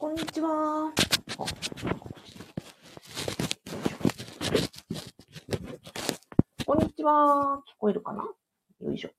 こんにちは。こんにちは。聞こえるかな？よいしょ。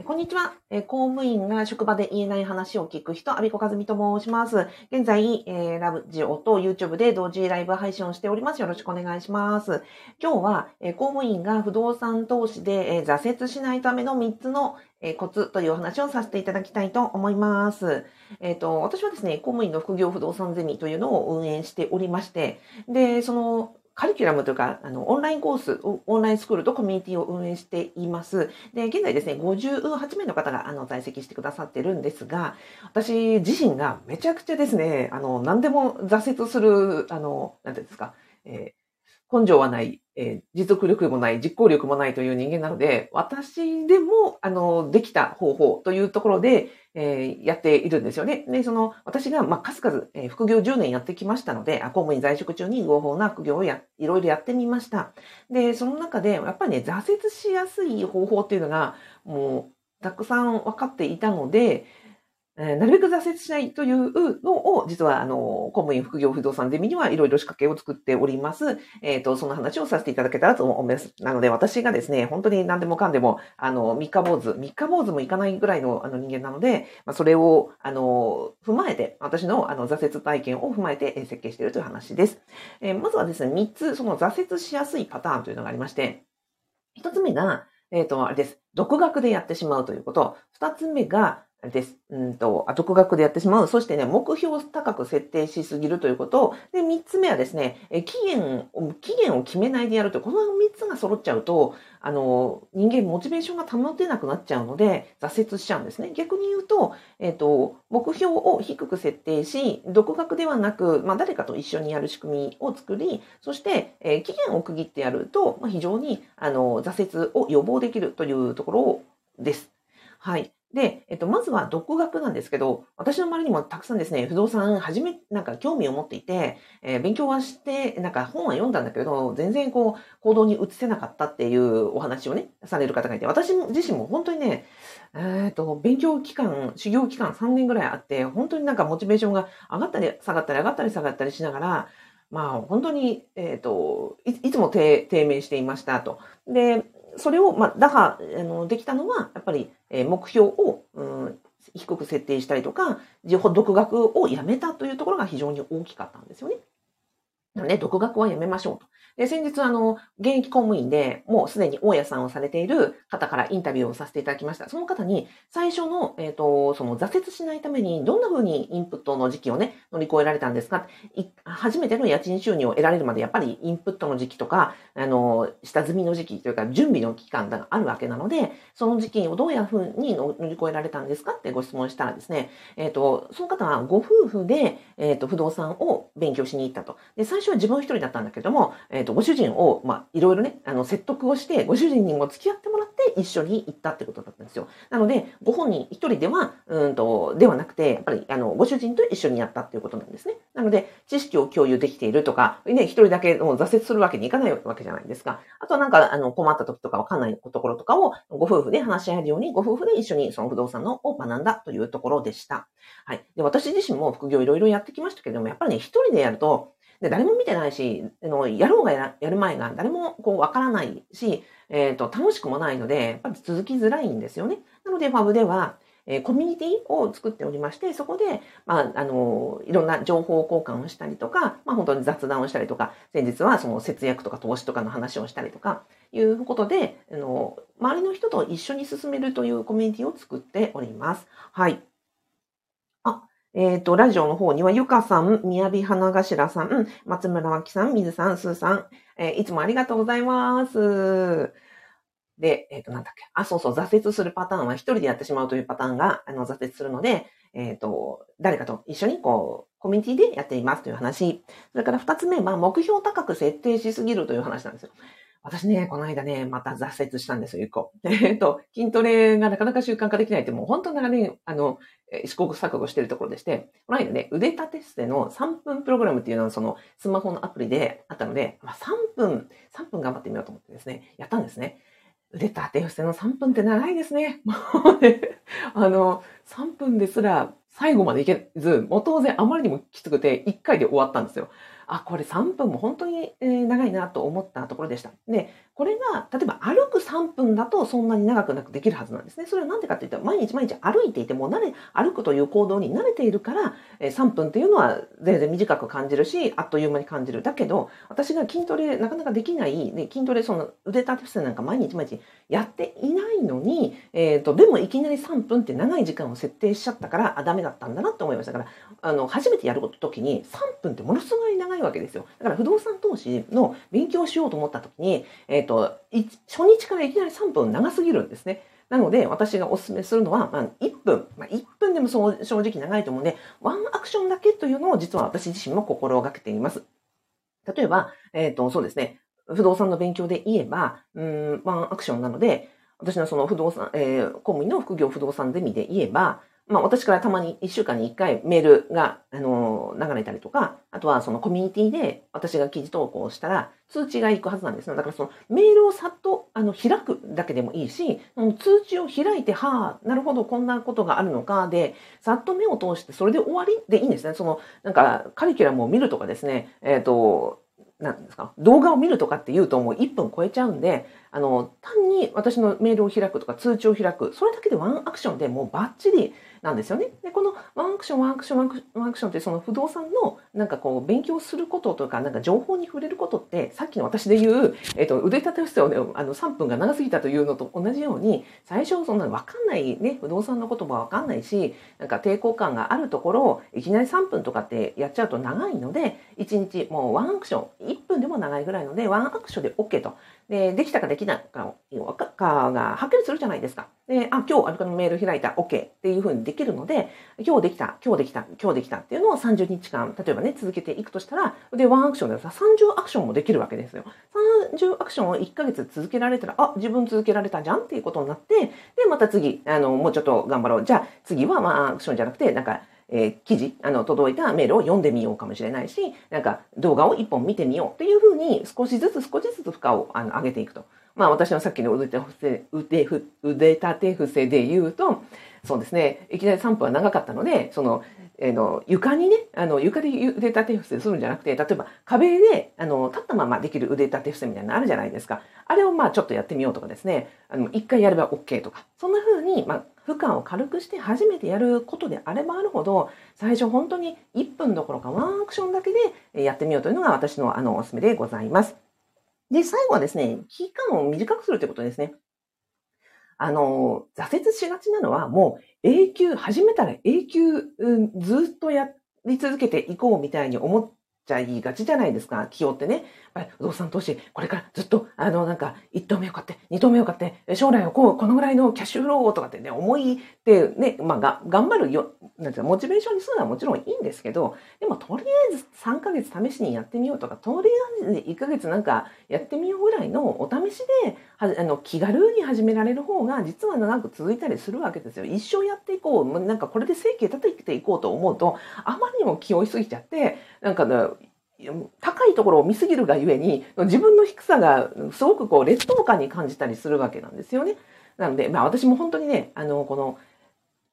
こんにちは。公務員が職場で言えない話を聞く人、アビコカズミと申します。現在、えー、ラブジオと YouTube で同時ライブ配信をしております。よろしくお願いします。今日は、え公務員が不動産投資で、え挫折しないための3つの、えコツというお話をさせていただきたいと思います。えっ、ー、と、私はですね、公務員の副業不動産ゼミというのを運営しておりまして、で、そのカリキュラムというか、あの、オンラインコース、オンラインスクールとコミュニティを運営しています。で、現在ですね、58名の方が、あの、在籍してくださってるんですが、私自身がめちゃくちゃですね、あの、何でも挫折する、あの、なんていうんですか、えー、根性はない、えー、持続力もない、実行力もないという人間なので、私でも、あの、できた方法というところで、えー、やっているんですよね。で、その、私が、まあ、数々、えー、副業10年やってきましたので、公務員在職中に合法な副業をや、いろいろやってみました。で、その中で、やっぱりね、挫折しやすい方法っていうのが、もう、たくさん分かっていたので、えなるべく挫折しないというのを、実は、あの、公務員副業不動産ゼミにはいろいろ仕掛けを作っております。えっ、ー、と、その話をさせていただけたらと思います。なので、私がですね、本当に何でもかんでも、あの、三日坊主、三日坊主もいかないぐらいのあの人間なので、まあ、それを、あの、踏まえて、私のあの挫折体験を踏まえて設計しているという話です。えー、まずはですね、三つ、その挫折しやすいパターンというのがありまして、一つ目が、えっ、ー、と、あれです。独学でやってしまうということ。二つ目が、です。うんと、独学でやってしまう。そしてね、目標を高く設定しすぎるということ。で、三つ目はですね、え期限を、期限を決めないでやると。この三つが揃っちゃうと、あの、人間モチベーションが保てなくなっちゃうので、挫折しちゃうんですね。逆に言うと、えっ、ー、と、目標を低く設定し、独学ではなく、まあ、誰かと一緒にやる仕組みを作り、そして、えー、期限を区切ってやると、まあ、非常に、あの、挫折を予防できるというところです。はい。で、えっと、まずは独学なんですけど、私の周りにもたくさんですね、不動産始め、なんか興味を持っていて、えー、勉強はして、なんか本は読んだんだけど、全然こう、行動に移せなかったっていうお話をね、される方がいて、私自身も本当にね、えっ、と、勉強期間、修行期間3年ぐらいあって、本当になんかモチベーションが上がったり下がったり上がったり下がったりしながら、まあ本当に、えっ、とい、いつも低迷していましたと。で、それを、まあ、打破あのできたのは、やっぱり、え、目標を、うん、低く設定したりとか、独学をやめたというところが非常に大きかったんですよね。ね、独学はやめましょうと。で、先日、あの、現役公務員で、もうすでに大家さんをされている方からインタビューをさせていただきました。その方に、最初の、えっ、ー、と、その挫折しないために、どんな風にインプットの時期をね、乗り越えられたんですか？初めての家賃収入を得られるまで、やっぱりインプットの時期とか、あの、下積みの時期というか、準備の期間があるわけなので、その時期をどういう風に乗り越えられたんですか？ってご質問したらですね、えっ、ー、と、その方はご夫婦で、えっ、ー、と、不動産を勉強しに行ったと。で、最初は自分一人だったんだけども、えっ、と、ご主人をまあ、いろいろね、あの、説得をして、ご主人にも付き合ってもらって一緒に行ったってことだったんですよ。なので、ご本人一人では、うんと、ではなくて、やっぱり、あの、ご主人と一緒にやったっていうことなんですね。なので、知識を共有できているとか、ね、一人だけもう挫折するわけにいかないわけじゃないですか。あとはなんか、あの、困った時とかわかんないところとかを、ご夫婦で話し合えるように、ご夫婦で一緒にその不動産のを学んだというところでした。はい。で、私自身も副業いろいろやってきましたけども、やっぱりね、一人でやると、で、誰も見てないし、あのやろうがやる前が誰もこうわからないし、えっ、ー、と、楽しくもないので、やっぱり続きづらいんですよね。なので、ファブでは、えー、コミュニティを作っておりまして、そこで、まあ、あの、いろんな情報交換をしたりとか、まあ、本当に雑談をしたりとか、先日はその節約とか投資とかの話をしたりとか、いうことで、あの、周りの人と一緒に進めるというコミュニティを作っております。はい。えっ、ー、と、ラジオの方には、ゆかさん、みやび花頭さん、松村脇さん、水さん、すーさん、えー、いつもありがとうございます。で、えっ、ー、と、なんだっけ。あ、そうそう、挫折するパターンは一人でやってしまうというパターンが、あの、挫折するので、えっ、と、誰かと一緒に、こう、コミュニティでやっていますという話。それから二つ目は、目標高く設定しすぎるという話なんですよ。私ね、この間ね、また挫折したんですよ、一個。えっと、筋トレがなかなか習慣化できないって、もう本当長年、あの、試行錯誤してるところでして、この間ね、腕立て伏せの3分プログラムっていうのは、そのスマホのアプリであったので、まあ、3分、3分頑張ってみようと思ってですね、やったんですね。腕立て伏せの3分って長いですね。もうね、あの、3分ですら最後までいけず、もう当然あまりにもきつくて、1回で終わったんですよ。あ、これ3分も本当に、え長いなと思ったところでした。で、これが、例えば歩く3分だとそんなに長くなくできるはずなんですね。それは何でかって言ったら、毎日毎日歩いていても慣れ、歩くという行動に慣れているから、え3分っていうのは全然短く感じるし、あっという間に感じる。だけど、私が筋トレなかなかできない、で筋トレその腕立て伏せなんか毎日毎日やっていないのに、えっ、ー、と、でもいきなり3分って長い時間を設定しちゃったから、あ、ダメだったんだなって思いましたから、あの、初めてやる時に3分ってものすごい長いわけですよ。だから不動産投資の勉強しようと思った時に、えっ、ー、と、初日からいきなり3分長すぎるんですね。なので、私がお勧めするのは、まあ、1分。まあ、1分でもそう正直長いと思うんで、ワンアクションだけというのを実は私自身も心がけています。例えば、えっ、ー、と、そうですね。不動産の勉強で言えば、うん、ワンアクションなので、私のその不動産、えー、公務員の副業不動産ゼミで言えば、まあ私からたまに1週間に1回メールが、あの流れたりとか、あとはそのコミュニティで私が記事投稿したら通知が行くはずなんですよ。だからそのメールをさっとあの開くだけでもいいし、通知を開いて、はあ、なるほど、こんなことがあるのかで、さっと目を通してそれで終わりでいいんですね。そのなんかカリキュラムを見るとかですね、えっ、ー、と、なんですか、動画を見るとかって言うともう1分超えちゃうんで、あの、単に私のメールを開くとか通知を開く、それだけでワンアクションでもうバッチリなんですよね。で、このワンアクション、ワンアクション、ワンアクションってその不動産のなんかこう勉強することとか、なんか情報に触れることって、さっきの私で言う、えっ、と、腕立て伏せをね、あの3分が長すぎたというのと同じように、最初そんなわかんないね、不動産の言葉わかんないし、なんか抵抗感があるところをいきなり3分とかってやっちゃうと長いので、1日もうワンアクション、1分でも長いぐらいので、ワンアクションで OK と。で、できたかできないかがはっきりするじゃないですか。で、あ、今日アビコのメール開いた、OK っていうふうにできるので、今日できた、今日できた、今日できたっていうのを30日間、例えばね、続けていくとしたら、で、ワンアクションでさ、30アクションもできるわけですよ。30アクションを1ヶ月続けられたら、あ、自分続けられたじゃんっていうことになって、で、また次、あの、もうちょっと頑張ろう。じゃあ、次はワンアクションじゃなくて、なんか、えー、記事、あの、届いたメールを読んでみようかもしれないし、なんか動画を一本見てみようっていうふうに少しずつ少しずつ負荷をあの上げていくと。まあ私のさっきの腕立て腕腕立て伏せで言うと、そうですね、いきなり3分は長かったので、その、えー、の床にね、あの床で腕立て伏せするんじゃなくて、例えば壁であの立ったままできる腕立て伏せみたいなのあるじゃないですか。あれをまあちょっとやってみようとかですね、あの1回やれば OK とか、そんな風に、まあ、負荷を軽くして初めてやることであればあるほど、最初本当に1分どころかワンアクションだけでやってみようというのが私のあのおすすめでございます。で、最後はですね、期間を短くするということですね。あの、挫折しがちなのはもう永久、始めたら永久、うん、ずっとやり続けていこうみたいに思っちゃいがちじゃないですか、気負ってね。不動産投資、これからずっと、あの、なんか、1棟目を買って、2棟目を買って、将来はこう、このぐらいのキャッシュフローとかってね、思いってね、まあ、が、頑張るよ、なんていうモチベーションにするのはもちろんいいんですけど、でも、とりあえず3ヶ月試しにやってみようとか、とりあえず1ヶ月なんかやってみようぐらいのお試しで、はあの、気軽に始められる方が、実は長く続いたりするわけですよ。一生やっていこう、なんかこれで生計立てていこうと思うと、あまりにも気負いすぎちゃって、なんか、高いところを見すぎるがゆえに自分の低さがすごくこう劣等感に感じたりするわけなんですよね。なので、まあ私も本当にね、あの、この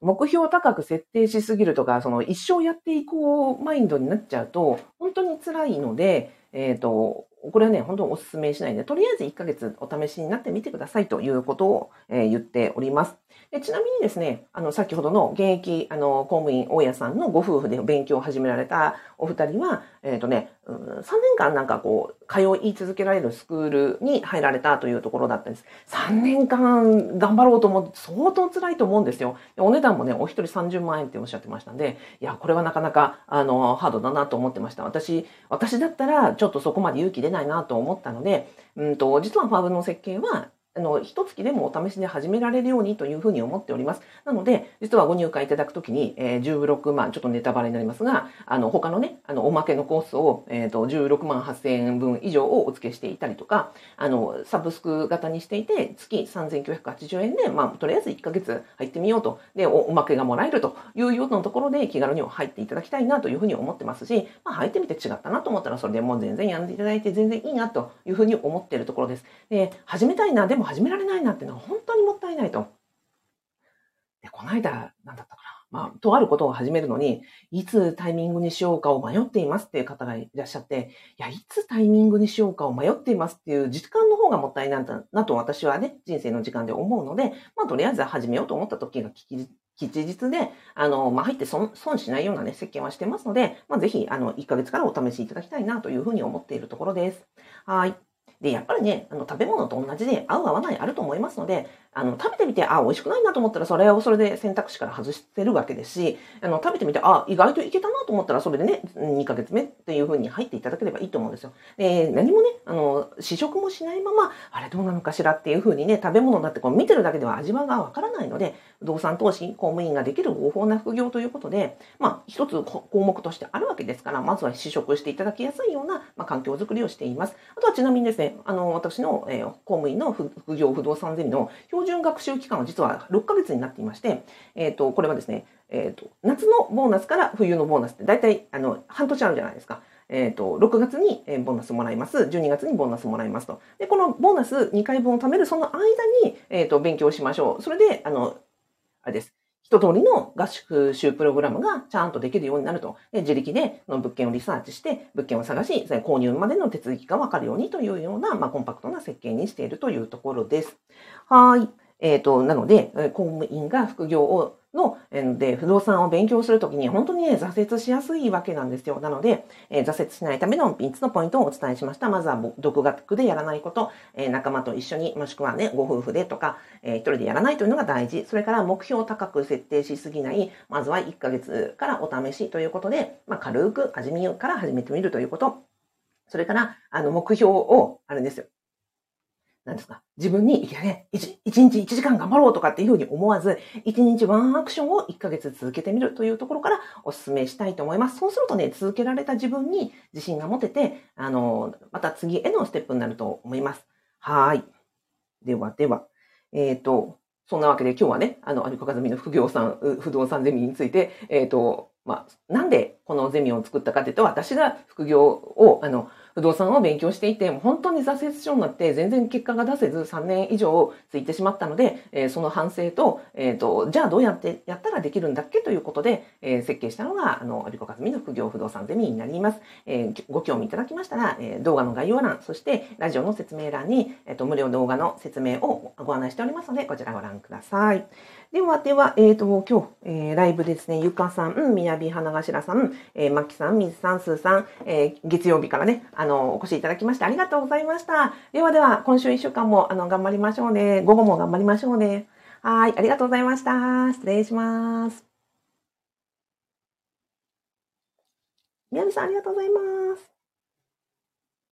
目標を高く設定しすぎるとか、その一生やっていこうマインドになっちゃうと、本当に辛いので、えっ、ー、と、これはね、本当にお勧めしないで、とりあえず1ヶ月お試しになってみてくださいということを、えー、言っております。でちなみにですね、あの、先ほどの現役、あの、公務員大家さんのご夫婦で勉強を始められたお二人は、えっ、ー、とね、3年間なんかこう、通い続けられるスクールに入られたというところだったんです。3年間頑張ろうと思って相当辛いと思うんですよ。お値段もね、お一人30万円っておっしゃってましたんで、いや、これはなかなか、あの、ハードだなと思ってました。私、私だったらちょっとそこまで勇気で出ないなと思ったので、うんと、実はファブの設計は、あの、一月でもお試しで始められるようにというふうに思っております。なので、実はご入会いただくときに、えー、16万、ちょっとネタバレになりますが、あの、他のね、あの、おまけのコースを、えっ、ー、と、16万8000円分以上をお付けしていたりとか、あの、サブスク型にしていて、月3980円で、まあ、とりあえず1ヶ月入ってみようと、でお、おまけがもらえるというようなところで気軽に入っていただきたいなというふうに思ってますし、まあ、入ってみて違ったなと思ったら、それでもう全然やんでいただいて全然いいなというふうに思っているところです。で、始めたいな、でも始められないなっていうのは本当にもったいないと。で、この間、なんだったかな。まあ、とあることを始めるのに、いつタイミングにしようかを迷っていますっていう方がいらっしゃって、いや、いつタイミングにしようかを迷っていますっていう時間の方がもったいないんだなと私はね、人生の時間で思うので、まあ、とりあえず始めようと思った時が吉日で、あの、まあ、入って損しないようなね、設計はしてますので、まあ、ぜひ、あの、1ヶ月からお試しいただきたいなというふうに思っているところです。はい。で、やっぱりね、あの、食べ物と同じで合う合わないあると思いますので、あの、食べてみて、あ、美味しくないなと思ったら、それをそれで選択肢から外してるわけですし、あの、食べてみて、あ、意外といけたなと思ったら、それでね、2ヶ月目っていう風に入っていただければいいと思うんですよ。で、何もね、あの、試食もしないまま、あれどうなのかしらっていう風にね、食べ物だってこう見てるだけでは味わいがわからないので、不動産投資、公務員ができる合法な副業ということで、まあ、一つ項目としてあるわけですから、まずは試食していただきやすいような、まあ、環境づくりをしています。あとはちなみにですね、あの、私の、えー、公務員の副業不動産ゼミの準学習期間は実は6ヶ月になっていまして、えっ、ー、と、これはですね、えっ、ー、と、夏のボーナスから冬のボーナスって大体、あの、半年あるじゃないですか。えっ、ー、と、6月にボーナスもらいます。12月にボーナスもらいますと。で、このボーナス2回分を貯めるその間に、えっ、と、勉強しましょう。それで、あの、あれです。一通りの合宿習プログラムがちゃんとできるようになると。自力で物件をリサーチして、物件を探し、購入までの手続きがわかるようにというような、まあ、コンパクトな設計にしているというところです。はい。えっ、ー、と、なので、公務員が副業をの、で、不動産を勉強するときに本当にね、挫折しやすいわけなんですよ。なので、えー、挫折しないための3つのポイントをお伝えしました。まずは、独学でやらないこと、えー、仲間と一緒に、もしくはね、ご夫婦でとか、えー、一人でやらないというのが大事。それから目標を高く設定しすぎない、まずは1ヶ月からお試しということで、まあ、軽く味見から始めてみるということ。それから、あの、目標を、あれですよ。なんですか、自分に、いやね、1, 1日1時間頑張ろうとかっていうふうに思わず、1日ワンアクションを1ヶ月続けてみるというところからお勧めしたいと思います。そうするとね、続けられた自分に自信が持てて、あの、また次へのステップになると思います。はい。ではでは、えっ、ー、と、そんなわけで今日はね、あの、アリコカズミの副業さん、不動産ゼミについて、えっ、ー、と、まあ、なんでこのゼミを作ったかというと、私が副業を、あの、不動産を勉強していて、もう本当に挫折症になって全然結果が出せず3年以上ついてしまったので、えー、その反省と、えっ、ー、と、じゃあどうやってやったらできるんだっけということで、えー、設計したのが、あの、アビコカズミの副業不動産ゼミになります。えご興味いただきましたら、え動画の概要欄、そしてラジオの説明欄に、えっ、と、無料動画の説明をご案内しておりますので、こちらご覧ください。では、では、えっ、と、今日、えライブですね、ゆかさん、みやび花頭さん、えー、まきさん、みずさん、すーさん、え月曜日からね、あの、お越しいただきましてありがとうございました。ではでは、今週1週間もあの頑張りましょうね。午後も頑張りましょうね。はい、ありがとうございました。失礼します。宮部さん、ありがとうございます。